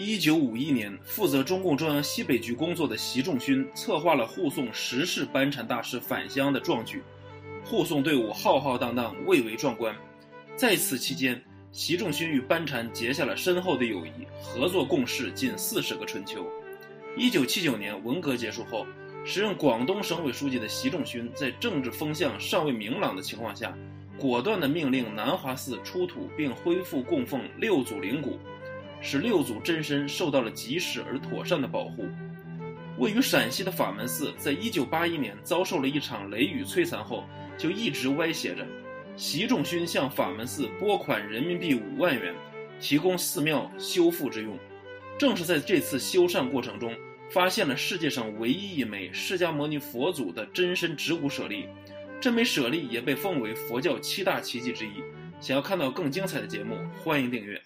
一九五一年，负责中共中央西北局工作的习仲勋策划了护送十世班禅大师返乡的壮举，护送队伍浩浩荡荡，蔚为壮观。在此期间，习仲勋与班禅结下了深厚的友谊，合作共事近四十个春秋。一九七九年文革结束后，时任广东省委书记的习仲勋在政治风向尚未明朗的情况下，果断地命令南华寺出土并恢复供奉六祖灵骨。使六祖真身受到了及时而妥善的保护。位于陕西的法门寺，在一九八一年遭受了一场雷雨摧残后，就一直歪斜着。习仲勋向法门寺拨款人民币五万元，提供寺庙修复之用。正是在这次修缮过程中，发现了世界上唯一一枚释迦牟尼佛祖的真身指骨舍利，这枚舍利也被奉为佛教七大奇迹之一。想要看到更精彩的节目，欢迎订阅。